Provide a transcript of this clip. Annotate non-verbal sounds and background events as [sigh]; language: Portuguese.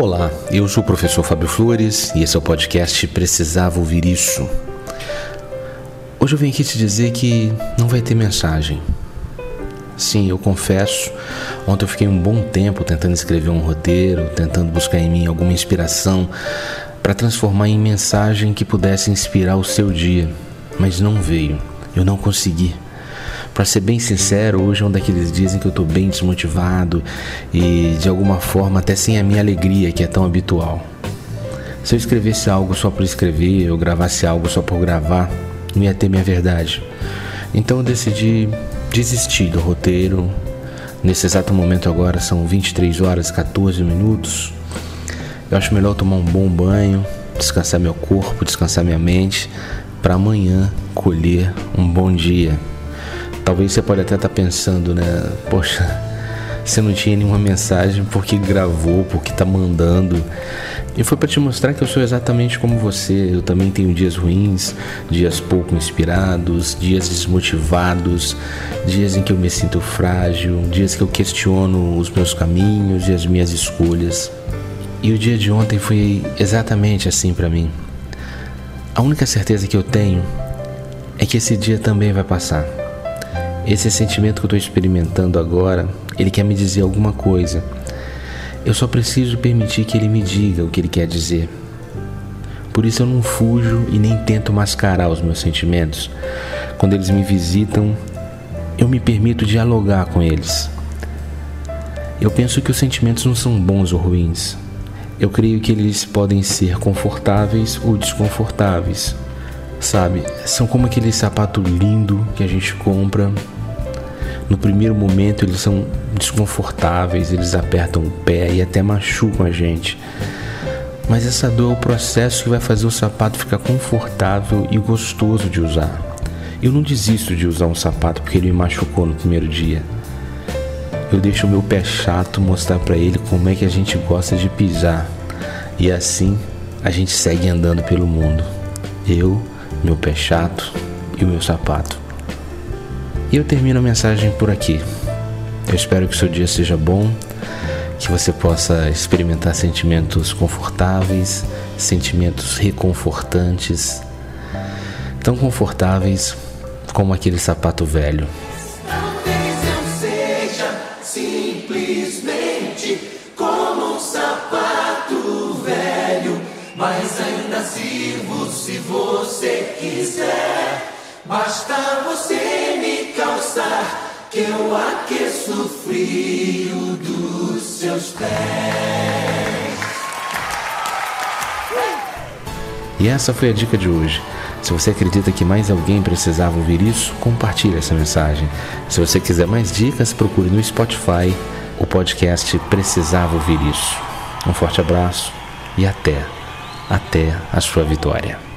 Olá, eu sou o professor Fábio Flores e esse é o podcast Precisava Ouvir Isso. Hoje eu venho aqui te dizer que não vai ter mensagem. Sim, eu confesso, ontem eu fiquei um bom tempo tentando escrever um roteiro, tentando buscar em mim alguma inspiração para transformar em mensagem que pudesse inspirar o seu dia, mas não veio, eu não consegui. Para ser bem sincero, hoje é um daqueles dias em que eu estou bem desmotivado e de alguma forma até sem a minha alegria que é tão habitual. Se eu escrevesse algo só por escrever, ou gravasse algo só por gravar, não ia ter minha verdade. Então eu decidi desistir do roteiro. Nesse exato momento agora são 23 horas 14 minutos. Eu acho melhor tomar um bom banho, descansar meu corpo, descansar minha mente, para amanhã colher um bom dia. Talvez você pode até estar tá pensando, né? Poxa, [laughs] você não tinha nenhuma mensagem porque gravou, porque tá mandando. E foi para te mostrar que eu sou exatamente como você. Eu também tenho dias ruins, dias pouco inspirados, dias desmotivados, dias em que eu me sinto frágil, dias que eu questiono os meus caminhos e as minhas escolhas. E o dia de ontem foi exatamente assim para mim. A única certeza que eu tenho é que esse dia também vai passar. Esse sentimento que eu estou experimentando agora, ele quer me dizer alguma coisa. Eu só preciso permitir que ele me diga o que ele quer dizer. Por isso eu não fujo e nem tento mascarar os meus sentimentos. Quando eles me visitam, eu me permito dialogar com eles. Eu penso que os sentimentos não são bons ou ruins. Eu creio que eles podem ser confortáveis ou desconfortáveis. Sabe? São como aquele sapato lindo que a gente compra no primeiro momento eles são desconfortáveis, eles apertam o pé e até machucam a gente. Mas essa dor é o processo que vai fazer o sapato ficar confortável e gostoso de usar. Eu não desisto de usar um sapato porque ele me machucou no primeiro dia. Eu deixo o meu pé chato mostrar para ele como é que a gente gosta de pisar. E assim a gente segue andando pelo mundo. Eu, meu pé chato e o meu sapato. E eu termino a mensagem por aqui. Eu espero que o seu dia seja bom, que você possa experimentar sentimentos confortáveis, sentimentos reconfortantes, tão confortáveis como aquele sapato velho. Talvez eu seja simplesmente como um sapato velho, mas ainda se você quiser. Basta você que eu aqueço o frio dos seus pés. E essa foi a dica de hoje. Se você acredita que mais alguém precisava ouvir isso, compartilhe essa mensagem. Se você quiser mais dicas, procure no Spotify o podcast Precisava Ouvir Isso. Um forte abraço e até, até a sua vitória.